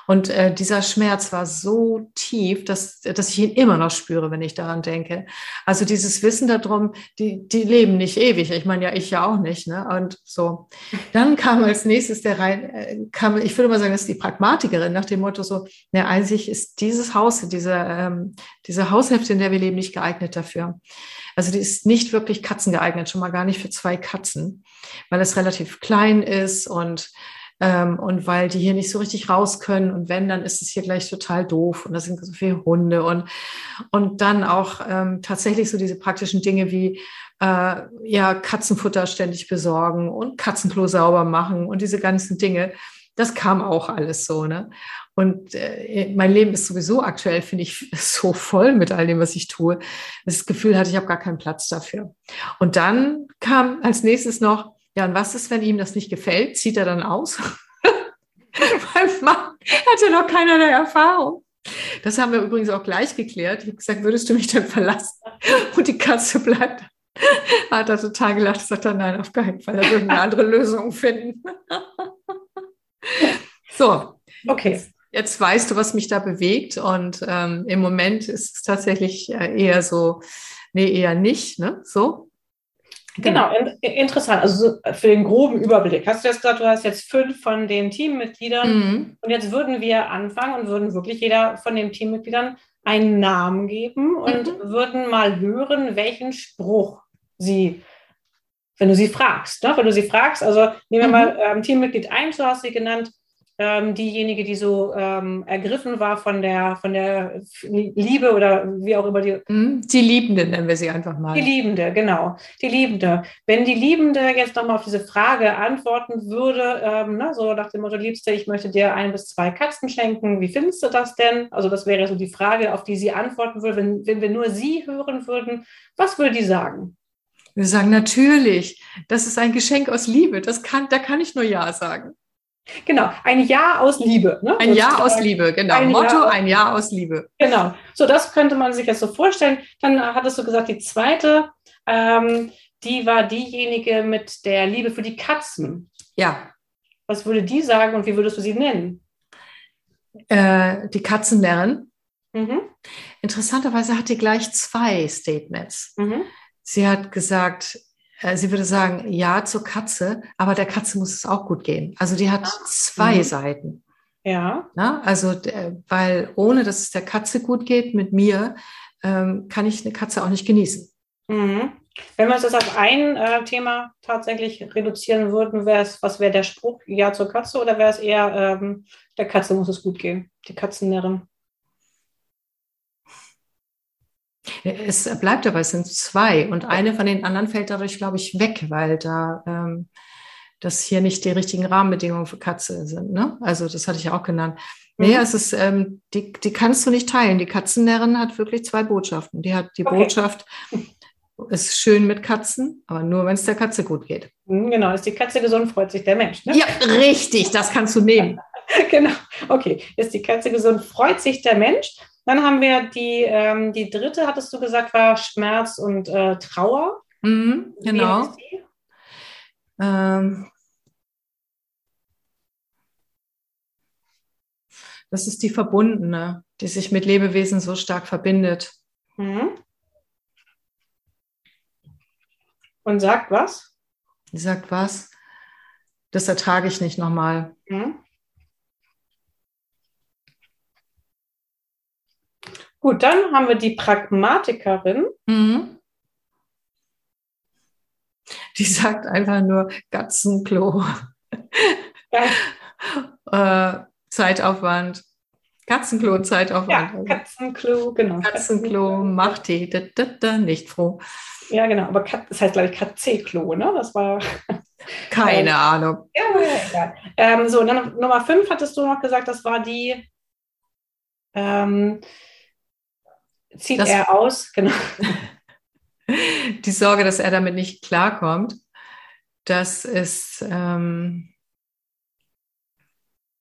Und äh, dieser Schmerz war so tief, dass, dass ich ihn immer noch spüre, wenn ich daran denke. Also dieses Wissen darum, die, die leben nicht ewig. Ich meine, ja, ich ja auch nicht, ne? Und so. Dann kam als nächstes der rein, äh, kam, ich würde mal sagen, das ist die Pragmatikerin nach dem Motto so, ne, eigentlich ist dieses Haus, diese, ähm, diese Haushälfte, in der wir leben, nicht geeignet dafür. Also die ist nicht wirklich katzengeeignet, schon mal gar nicht für zwei Katzen, weil es relativ klein ist und ähm, und weil die hier nicht so richtig raus können. Und wenn, dann ist es hier gleich total doof. Und da sind so viele Hunde. Und, und dann auch ähm, tatsächlich so diese praktischen Dinge wie äh, ja, Katzenfutter ständig besorgen und Katzenklo sauber machen und diese ganzen Dinge. Das kam auch alles so, ne? Und äh, mein Leben ist sowieso aktuell, finde ich, [LAUGHS] so voll mit all dem, was ich tue. Das Gefühl hatte, ich habe gar keinen Platz dafür. Und dann kam als nächstes noch, ja, und was ist, wenn ihm das nicht gefällt? Zieht er dann aus? [LAUGHS] Weil Mann hat ja noch keinerlei Erfahrung. Das haben wir übrigens auch gleich geklärt. Ich habe gesagt, würdest du mich denn verlassen? Und die Katze bleibt. Hat er total gelacht, sagt er, nein, auf keinen Fall, er würde eine andere Lösung finden. [LAUGHS] so, okay. Jetzt weißt du, was mich da bewegt. Und ähm, im Moment ist es tatsächlich äh, eher so, nee, eher nicht. Ne? So, Genau, in, interessant. Also für den groben Überblick. Hast du jetzt gesagt, du hast jetzt fünf von den Teammitgliedern mhm. und jetzt würden wir anfangen und würden wirklich jeder von den Teammitgliedern einen Namen geben und mhm. würden mal hören, welchen Spruch sie, wenn du sie fragst, ne? wenn du sie fragst, also nehmen wir mhm. mal ähm, Teammitglied 1, du hast sie genannt, ähm, diejenige, die so ähm, ergriffen war von der, von der Liebe oder wie auch immer die. Mhm, die Liebende nennen wir sie einfach mal. Die Liebende, genau. Die Liebende. Wenn die Liebende jetzt nochmal auf diese Frage antworten würde, ähm, ne, so nach dem Motto, Liebste, ich möchte dir ein bis zwei Katzen schenken, wie findest du das denn? Also das wäre so die Frage, auf die sie antworten würde, wenn, wenn wir nur sie hören würden. Was würde die sagen? Wir sagen natürlich, das ist ein Geschenk aus Liebe. Das kann, da kann ich nur Ja sagen. Genau, ein Jahr aus Liebe. Ne? Ein Jahr aus Liebe, genau. Ein Motto, Jahr, ein Jahr aus Liebe. Genau, so das könnte man sich jetzt so vorstellen. Dann hattest du gesagt, die zweite, ähm, die war diejenige mit der Liebe für die Katzen. Ja. Was würde die sagen und wie würdest du sie nennen? Äh, die Katzenlehrerin. Mhm. Interessanterweise hat die gleich zwei Statements. Mhm. Sie hat gesagt, sie würde sagen, ja zur Katze, aber der Katze muss es auch gut gehen. Also die hat ah, zwei mhm. Seiten. Ja. Na, also, weil ohne dass es der Katze gut geht mit mir, ähm, kann ich eine Katze auch nicht genießen. Mhm. Wenn wir es jetzt auf ein äh, Thema tatsächlich reduzieren würden, wäre es, was wäre der Spruch, ja zur Katze oder wäre es eher, ähm, der Katze muss es gut gehen, die Katzennärin? Es bleibt aber, es sind zwei und eine von den anderen fällt dadurch, glaube ich, weg, weil da ähm, das hier nicht die richtigen Rahmenbedingungen für Katze sind. Ne? Also das hatte ich auch genannt. Mhm. Nee, es ist, ähm, die, die kannst du nicht teilen. Die Katzennärin hat wirklich zwei Botschaften. Die hat die okay. Botschaft, es ist schön mit Katzen, aber nur, wenn es der Katze gut geht. Mhm, genau, ist die Katze gesund, freut sich der Mensch. Ne? Ja, richtig, das kannst du nehmen. [LAUGHS] genau, okay. Ist die Katze gesund, freut sich der Mensch. Dann haben wir die, ähm, die dritte, hattest du gesagt, war Schmerz und äh, Trauer. Mhm, genau. Ähm, das ist die Verbundene, die sich mit Lebewesen so stark verbindet. Mhm. Und sagt was? Die sagt was? Das ertrage ich nicht nochmal. Mhm. Gut, dann haben wir die Pragmatikerin. Mhm. Die sagt einfach nur Katzenklo. Ja. [LAUGHS] äh, Zeitaufwand. Katzenklo, Zeitaufwand. Ja, Katzenklo, genau. Katzenklo, Machtee, da, da, da, nicht froh. Ja, genau, aber Kat, das heißt, glaube ich, Katze-Klo, ne? Das war. Keine [LAUGHS] Ahnung. Ja, ja, ähm, so, dann Nummer 5 hattest du noch gesagt, das war die. Ähm, zieht das, er aus, genau. [LAUGHS] Die Sorge, dass er damit nicht klarkommt, das ist, ähm,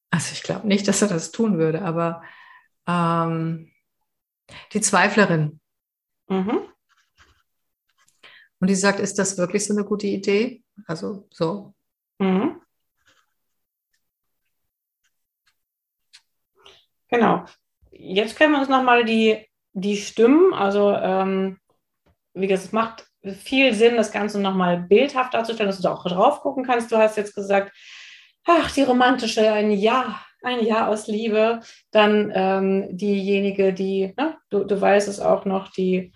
also ich glaube nicht, dass er das tun würde, aber ähm, die Zweiflerin. Mhm. Und die sagt, ist das wirklich so eine gute Idee? Also so. Mhm. Genau. Jetzt können wir uns nochmal die, die Stimmen, also ähm, wie gesagt, es macht viel Sinn, das Ganze nochmal bildhaft darzustellen, dass du da auch drauf gucken kannst. Du hast jetzt gesagt, ach, die romantische, ein Ja, ein Ja aus Liebe. Dann ähm, diejenige, die, ne, du, du weißt es auch noch, die,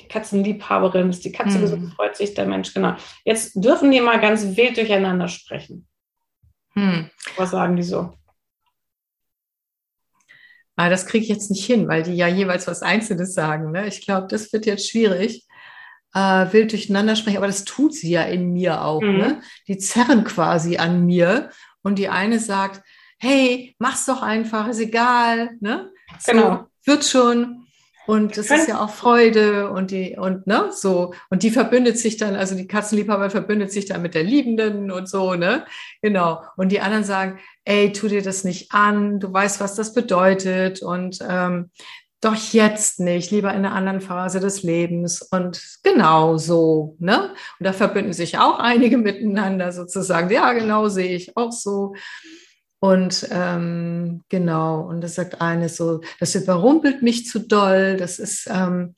die Katzenliebhaberin, ist die Katze hm. gesund, freut sich der Mensch, genau. Jetzt dürfen die mal ganz wild durcheinander sprechen. Hm. Was sagen die so? Ah, das kriege ich jetzt nicht hin, weil die ja jeweils was Einzelnes sagen. Ne? Ich glaube, das wird jetzt schwierig. Äh, wild durcheinander sprechen, aber das tut sie ja in mir auch. Mhm. Ne? Die zerren quasi an mir und die eine sagt, hey, mach's doch einfach, ist egal, ne? So, genau. Wird schon. Und es ist ja auch Freude und die, und ne, so. Und die verbündet sich dann, also die Katzenliebhaber verbündet sich dann mit der Liebenden und so, ne? Genau. Und die anderen sagen, ey, tu dir das nicht an, du weißt, was das bedeutet und ähm, doch jetzt nicht, lieber in einer anderen Phase des Lebens und genau so, ne? Und da verbünden sich auch einige miteinander sozusagen. Ja, genau sehe ich auch so. Und ähm, genau, und das sagt eine so, das überrumpelt mich zu doll, das ist, ähm,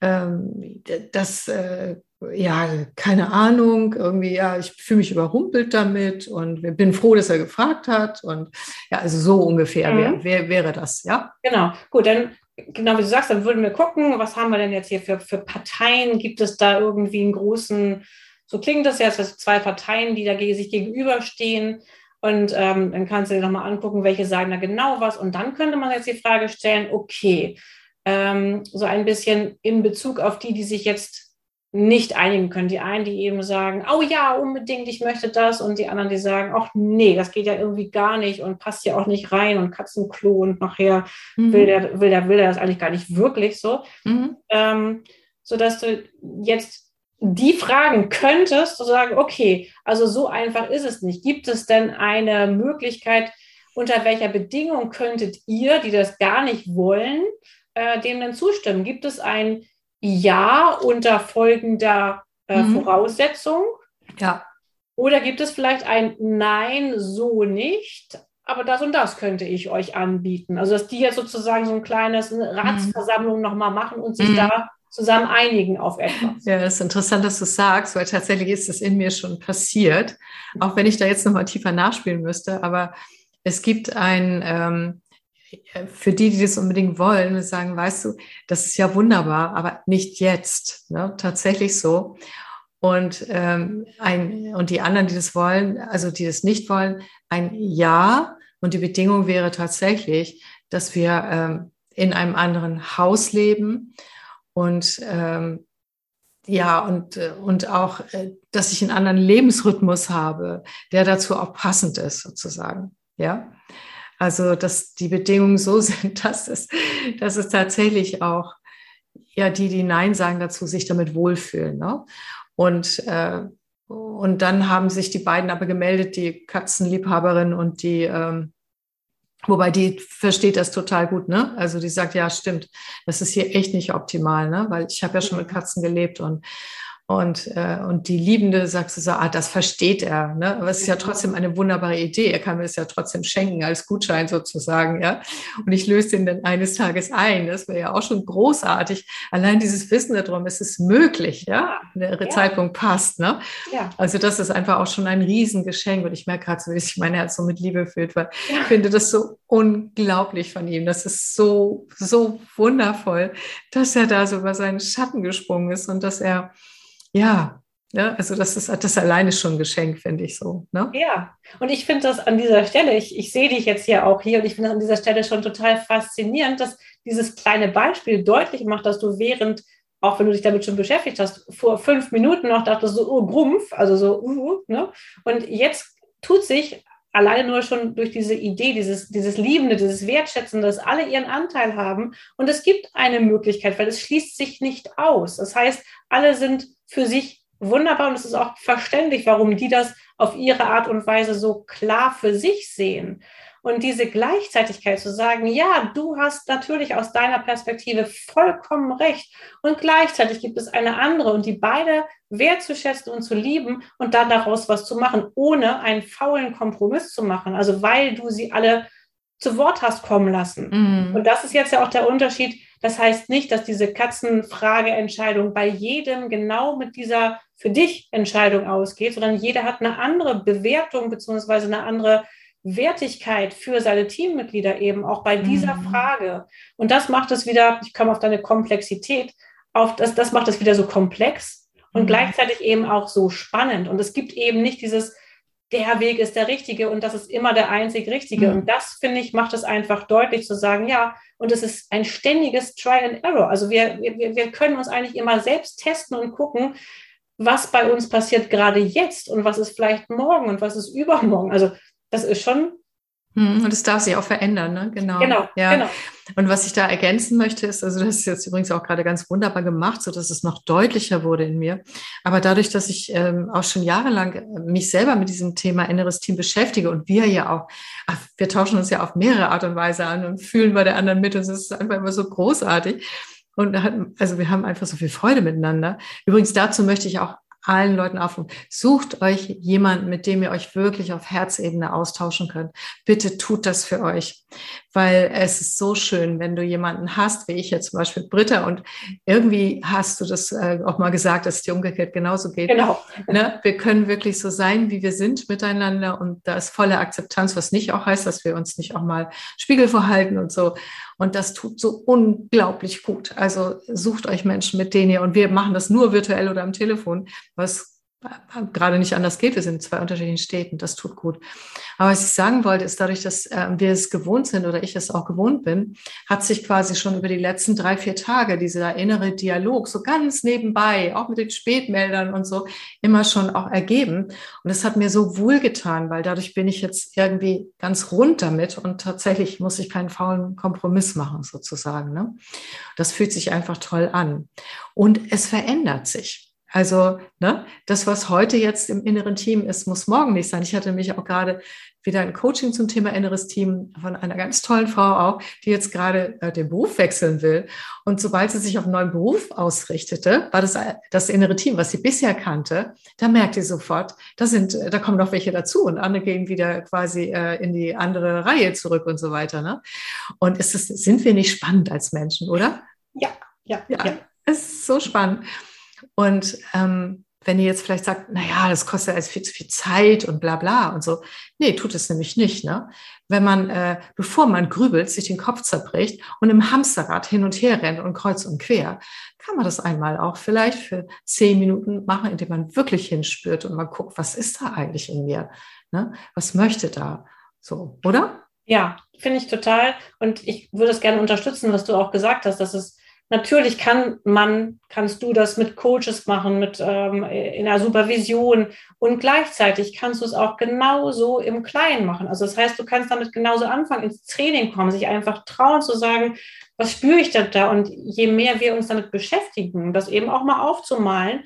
ähm, das, äh, ja, keine Ahnung, irgendwie, ja, ich fühle mich überrumpelt damit und bin froh, dass er gefragt hat. Und ja, also so ungefähr mhm. wär, wär, wäre das, ja. Genau, gut, dann, genau wie du sagst, dann würden wir gucken, was haben wir denn jetzt hier für, für Parteien? Gibt es da irgendwie einen großen, so klingt das ja, es sind zwei Parteien, die da sich gegenüberstehen. Und ähm, dann kannst du dir nochmal angucken, welche sagen da genau was. Und dann könnte man jetzt die Frage stellen, okay, ähm, so ein bisschen in Bezug auf die, die sich jetzt nicht einigen können. Die einen, die eben sagen, oh ja, unbedingt, ich möchte das. Und die anderen, die sagen, ach nee, das geht ja irgendwie gar nicht und passt ja auch nicht rein und Katzenklo und nachher mhm. will, der, will, der, will der das eigentlich gar nicht wirklich so. Mhm. Ähm, sodass du jetzt die fragen könntest, zu sagen, okay, also so einfach ist es nicht. Gibt es denn eine Möglichkeit, unter welcher Bedingung könntet ihr, die das gar nicht wollen, äh, dem dann zustimmen? Gibt es ein Ja unter folgender äh, mhm. Voraussetzung? Ja. Oder gibt es vielleicht ein Nein, so nicht, aber das und das könnte ich euch anbieten? Also, dass die jetzt sozusagen so ein kleines Ratsversammlung mhm. nochmal machen und sich mhm. da zusammen einigen auf etwas. Ja, es ist interessant, dass du sagst, weil tatsächlich ist es in mir schon passiert, auch wenn ich da jetzt nochmal tiefer nachspielen müsste. Aber es gibt ein, ähm, für die, die das unbedingt wollen, sagen, weißt du, das ist ja wunderbar, aber nicht jetzt. Ne? Tatsächlich so. Und, ähm, ein, und die anderen, die das wollen, also die das nicht wollen, ein Ja. Und die Bedingung wäre tatsächlich, dass wir ähm, in einem anderen Haus leben und ähm, ja, und, äh, und auch, äh, dass ich einen anderen Lebensrhythmus habe, der dazu auch passend ist, sozusagen. Ja. Also, dass die Bedingungen so [LAUGHS] sind, dass es, dass es tatsächlich auch, ja, die, die Nein sagen dazu, sich damit wohlfühlen. Ne? Und, äh, und dann haben sich die beiden aber gemeldet, die Katzenliebhaberin und die, ähm, Wobei die versteht das total gut, ne? Also die sagt, ja, stimmt, das ist hier echt nicht optimal, ne? Weil ich habe ja schon mit Katzen gelebt und und, äh, und die Liebende sagt so, ah, das versteht er. Ne? Aber es ist ja trotzdem eine wunderbare Idee. Er kann mir es ja trotzdem schenken als Gutschein sozusagen. Ja? Und ich löse den dann eines Tages ein. Das wäre ja auch schon großartig. Allein dieses Wissen darum, es ist möglich, ja, der ja. Zeitpunkt passt. Ne? Ja. Also das ist einfach auch schon ein Riesengeschenk. Und ich merke gerade so, wie sich mein Herz so mit Liebe fühlt, weil ja. ich finde das so unglaublich von ihm. Das ist so, so wundervoll, dass er da so über seinen Schatten gesprungen ist und dass er ja, ja, also das ist das alleine schon Geschenk, finde ich so. Ne? Ja, und ich finde das an dieser Stelle, ich, ich sehe dich jetzt hier auch hier und ich finde das an dieser Stelle schon total faszinierend, dass dieses kleine Beispiel deutlich macht, dass du während, auch wenn du dich damit schon beschäftigt hast, vor fünf Minuten noch dachtest, so, oh, Grumpf, also so, uh, ne? Und jetzt tut sich alleine nur schon durch diese Idee, dieses, dieses Liebende, dieses Wertschätzende, dass alle ihren Anteil haben. Und es gibt eine Möglichkeit, weil es schließt sich nicht aus. Das heißt, alle sind für sich wunderbar und es ist auch verständlich, warum die das auf ihre Art und Weise so klar für sich sehen. Und diese Gleichzeitigkeit zu sagen, ja, du hast natürlich aus deiner Perspektive vollkommen recht. Und gleichzeitig gibt es eine andere und die beide wertzuschätzen und zu lieben und dann daraus was zu machen, ohne einen faulen Kompromiss zu machen. Also weil du sie alle zu Wort hast kommen lassen. Mhm. Und das ist jetzt ja auch der Unterschied. Das heißt nicht, dass diese Katzenfrageentscheidung bei jedem genau mit dieser für dich Entscheidung ausgeht, sondern jeder hat eine andere Bewertung beziehungsweise eine andere Wertigkeit für seine Teammitglieder eben auch bei dieser mhm. Frage. Und das macht es wieder, ich komme auf deine Komplexität, auf das, das macht es wieder so komplex und mhm. gleichzeitig eben auch so spannend. Und es gibt eben nicht dieses, der Weg ist der richtige und das ist immer der einzig richtige. Mhm. Und das, finde ich, macht es einfach deutlich zu sagen, ja, und es ist ein ständiges Try and Error. Also wir, wir, wir können uns eigentlich immer selbst testen und gucken, was bei uns passiert gerade jetzt und was ist vielleicht morgen und was ist übermorgen. Also das ist schon und es darf sich auch verändern, ne? Genau. Genau, ja. genau. Und was ich da ergänzen möchte, ist, also das ist jetzt übrigens auch gerade ganz wunderbar gemacht, so dass es noch deutlicher wurde in mir. Aber dadurch, dass ich ähm, auch schon jahrelang äh, mich selber mit diesem Thema inneres Team beschäftige und wir ja auch, wir tauschen uns ja auf mehrere Art und Weise an und fühlen bei der anderen mit und es ist einfach immer so großartig. Und also wir haben einfach so viel Freude miteinander. Übrigens dazu möchte ich auch allen Leuten aufrufen. Sucht euch jemanden, mit dem ihr euch wirklich auf Herzebene austauschen könnt. Bitte tut das für euch, weil es ist so schön, wenn du jemanden hast, wie ich jetzt zum Beispiel Britta, und irgendwie hast du das äh, auch mal gesagt, dass es dir umgekehrt genauso geht. Genau. Ne? Wir können wirklich so sein, wie wir sind miteinander und da ist volle Akzeptanz, was nicht auch heißt, dass wir uns nicht auch mal Spiegel vorhalten und so. Und das tut so unglaublich gut. Also sucht euch Menschen, mit denen ihr, und wir machen das nur virtuell oder am Telefon, was gerade nicht anders geht. Wir sind in zwei unterschiedlichen Städten. Das tut gut. Aber was ich sagen wollte, ist dadurch, dass äh, wir es gewohnt sind oder ich es auch gewohnt bin, hat sich quasi schon über die letzten drei, vier Tage dieser innere Dialog so ganz nebenbei, auch mit den Spätmeldern und so, immer schon auch ergeben. Und es hat mir so wohlgetan, weil dadurch bin ich jetzt irgendwie ganz rund damit und tatsächlich muss ich keinen faulen Kompromiss machen, sozusagen. Ne? Das fühlt sich einfach toll an. Und es verändert sich. Also ne, das, was heute jetzt im inneren Team ist, muss morgen nicht sein. Ich hatte mich auch gerade wieder ein Coaching zum Thema inneres Team von einer ganz tollen Frau auch, die jetzt gerade äh, den Beruf wechseln will. Und sobald sie sich auf einen neuen Beruf ausrichtete, war das äh, das innere Team, was sie bisher kannte, da merkt sie sofort, da sind, äh, da kommen noch welche dazu und andere gehen wieder quasi äh, in die andere Reihe zurück und so weiter. Ne? Und ist das, sind wir nicht spannend als Menschen, oder? Ja, ja, ja. ja. Es ist so spannend. Und ähm, wenn ihr jetzt vielleicht sagt, na ja, das kostet alles viel zu viel Zeit und bla bla und so. Nee, tut es nämlich nicht. Ne? Wenn man, äh, bevor man grübelt, sich den Kopf zerbricht und im Hamsterrad hin und her rennt und kreuz und quer, kann man das einmal auch vielleicht für zehn Minuten machen, indem man wirklich hinspürt und mal guckt, was ist da eigentlich in mir? Ne? Was möchte da? So, oder? Ja, finde ich total. Und ich würde es gerne unterstützen, was du auch gesagt hast, dass es Natürlich kann man, kannst du das mit Coaches machen, mit ähm, in der Supervision und gleichzeitig kannst du es auch genauso im Kleinen machen. Also das heißt, du kannst damit genauso anfangen, ins Training kommen, sich einfach trauen zu sagen, was spüre ich denn da? Und je mehr wir uns damit beschäftigen, das eben auch mal aufzumalen,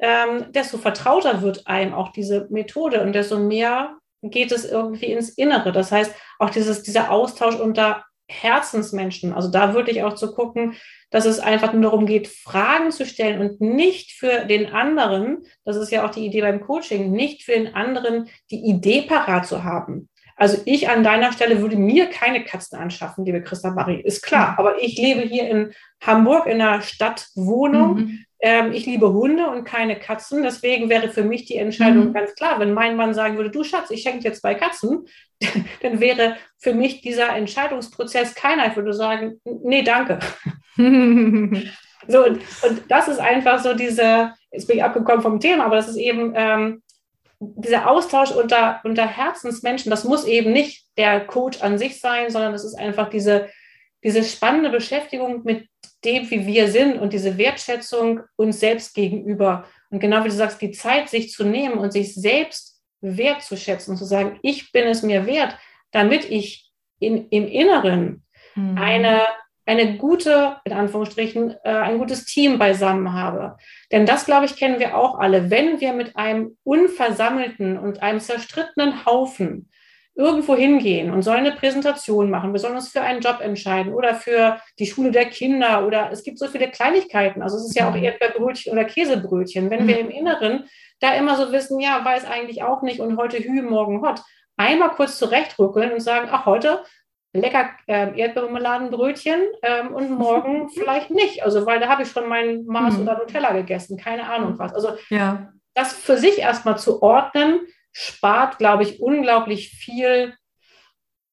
ähm, desto vertrauter wird einem auch diese Methode und desto mehr geht es irgendwie ins Innere. Das heißt, auch dieses, dieser Austausch unter Herzensmenschen, also da wirklich auch zu gucken, dass es einfach nur darum geht, Fragen zu stellen und nicht für den anderen, das ist ja auch die Idee beim Coaching, nicht für den anderen die Idee parat zu haben. Also ich an deiner Stelle würde mir keine Katzen anschaffen, liebe Christa Marie, ist klar. Mhm. Aber ich lebe hier in Hamburg in einer Stadtwohnung. Mhm. Ähm, ich liebe Hunde und keine Katzen. Deswegen wäre für mich die Entscheidung mhm. ganz klar. Wenn mein Mann sagen würde, du Schatz, ich schenke dir zwei Katzen, [LAUGHS] dann wäre für mich dieser Entscheidungsprozess keiner. Ich würde sagen, nee, danke. [LAUGHS] so, und, und das ist einfach so diese, jetzt bin ich abgekommen vom Thema, aber das ist eben ähm, dieser Austausch unter, unter Herzensmenschen. Das muss eben nicht der Coach an sich sein, sondern das ist einfach diese, diese spannende Beschäftigung mit dem, wie wir sind und diese Wertschätzung uns selbst gegenüber. Und genau wie du sagst, die Zeit, sich zu nehmen und sich selbst wertzuschätzen und zu sagen, ich bin es mir wert, damit ich in, im Inneren mhm. eine eine gute, in Anführungsstrichen, äh, ein gutes Team beisammen habe. Denn das, glaube ich, kennen wir auch alle. Wenn wir mit einem unversammelten und einem zerstrittenen Haufen irgendwo hingehen und sollen eine Präsentation machen, wir sollen uns für einen Job entscheiden oder für die Schule der Kinder oder es gibt so viele Kleinigkeiten. Also es ist ja auch mhm. Erdbeerbrötchen oder Käsebrötchen. Wenn wir mhm. im Inneren da immer so wissen, ja, weiß eigentlich auch nicht und heute Hü, morgen Hot, einmal kurz zurechtrückeln und sagen, ach, heute lecker äh, Erdbeermarmeladenbrötchen ähm, und [LAUGHS] morgen vielleicht nicht. Also, weil da habe ich schon mein Mars mhm. oder Nutella gegessen, keine Ahnung was. Also, ja. das für sich erstmal zu ordnen, spart, glaube ich, unglaublich viel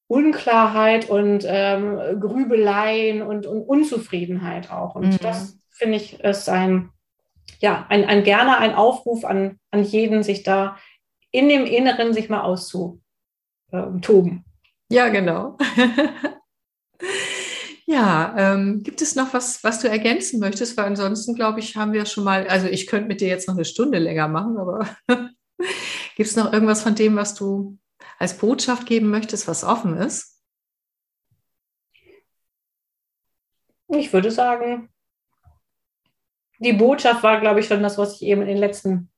Unklarheit und ähm, Grübeleien und, und, Unzufriedenheit auch. Und mhm. das finde ich ist ein, ja, ein, ein gerne ein Aufruf an, an jeden, sich da in dem Inneren sich mal auszutoben. Ja, genau. [LAUGHS] ja, ähm, gibt es noch was, was du ergänzen möchtest? Weil ansonsten, glaube ich, haben wir schon mal, also ich könnte mit dir jetzt noch eine Stunde länger machen, aber [LAUGHS] gibt es noch irgendwas von dem, was du als Botschaft geben möchtest, was offen ist? Ich würde sagen, die Botschaft war, glaube ich, schon das, was ich eben in den letzten,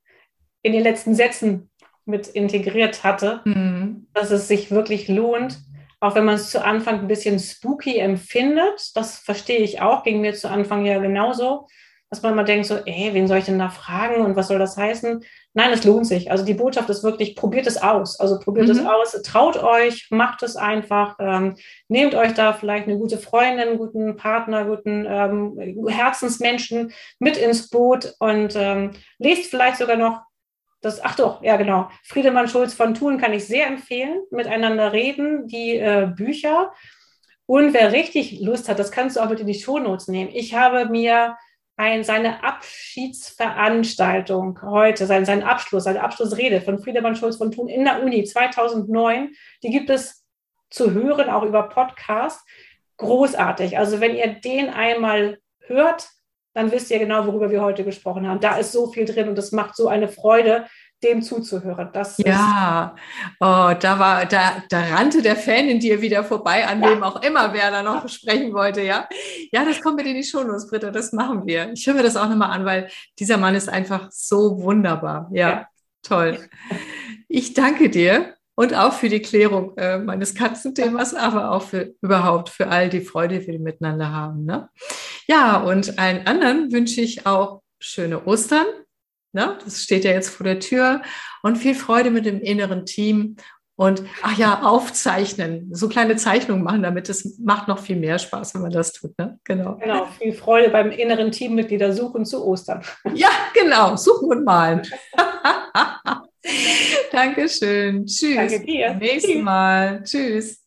in den letzten Sätzen mit integriert hatte, mhm. dass es sich wirklich lohnt, auch wenn man es zu Anfang ein bisschen spooky empfindet, das verstehe ich auch, ging mir zu Anfang ja genauso, dass man mal denkt so, ey, wen soll ich denn da fragen und was soll das heißen? Nein, es lohnt sich. Also die Botschaft ist wirklich, probiert es aus. Also probiert mhm. es aus, traut euch, macht es einfach, ähm, nehmt euch da vielleicht eine gute Freundin, guten Partner, guten ähm, Herzensmenschen mit ins Boot und ähm, lest vielleicht sogar noch das, ach doch, ja genau, Friedemann Schulz von Thun kann ich sehr empfehlen, miteinander reden, die äh, Bücher. Und wer richtig Lust hat, das kannst du auch mit in die Shownotes nehmen. Ich habe mir ein, seine Abschiedsveranstaltung heute, sein, sein Abschluss, seine Abschlussrede von Friedemann Schulz von Thun in der Uni 2009, die gibt es zu hören, auch über Podcast. Großartig. Also wenn ihr den einmal hört, dann wisst ihr genau, worüber wir heute gesprochen haben. Da ist so viel drin und es macht so eine Freude, dem zuzuhören. Das ja, oh, da war, da, da rannte der Fan in dir wieder vorbei, an ja. wem auch immer, wer da noch sprechen wollte, ja. Ja, das kommt mit in die Shownotes, Britta, das machen wir. Ich höre mir das auch nochmal an, weil dieser Mann ist einfach so wunderbar. Ja, ja. toll. Ich danke dir und auch für die Klärung äh, meines Katzenthemas, aber auch für überhaupt für all die Freude, die wir miteinander haben. Ne? Ja, und allen anderen wünsche ich auch schöne Ostern. Ne? Das steht ja jetzt vor der Tür und viel Freude mit dem inneren Team und ach ja, aufzeichnen, so kleine Zeichnungen machen, damit es macht noch viel mehr Spaß, wenn man das tut. Ne? Genau. Genau, viel Freude beim inneren Teammitglieder suchen zu Ostern. Ja, genau, suchen und malen. [LAUGHS] Dankeschön. Tschüss. Danke dir. Nächstes Mal. Tschüss.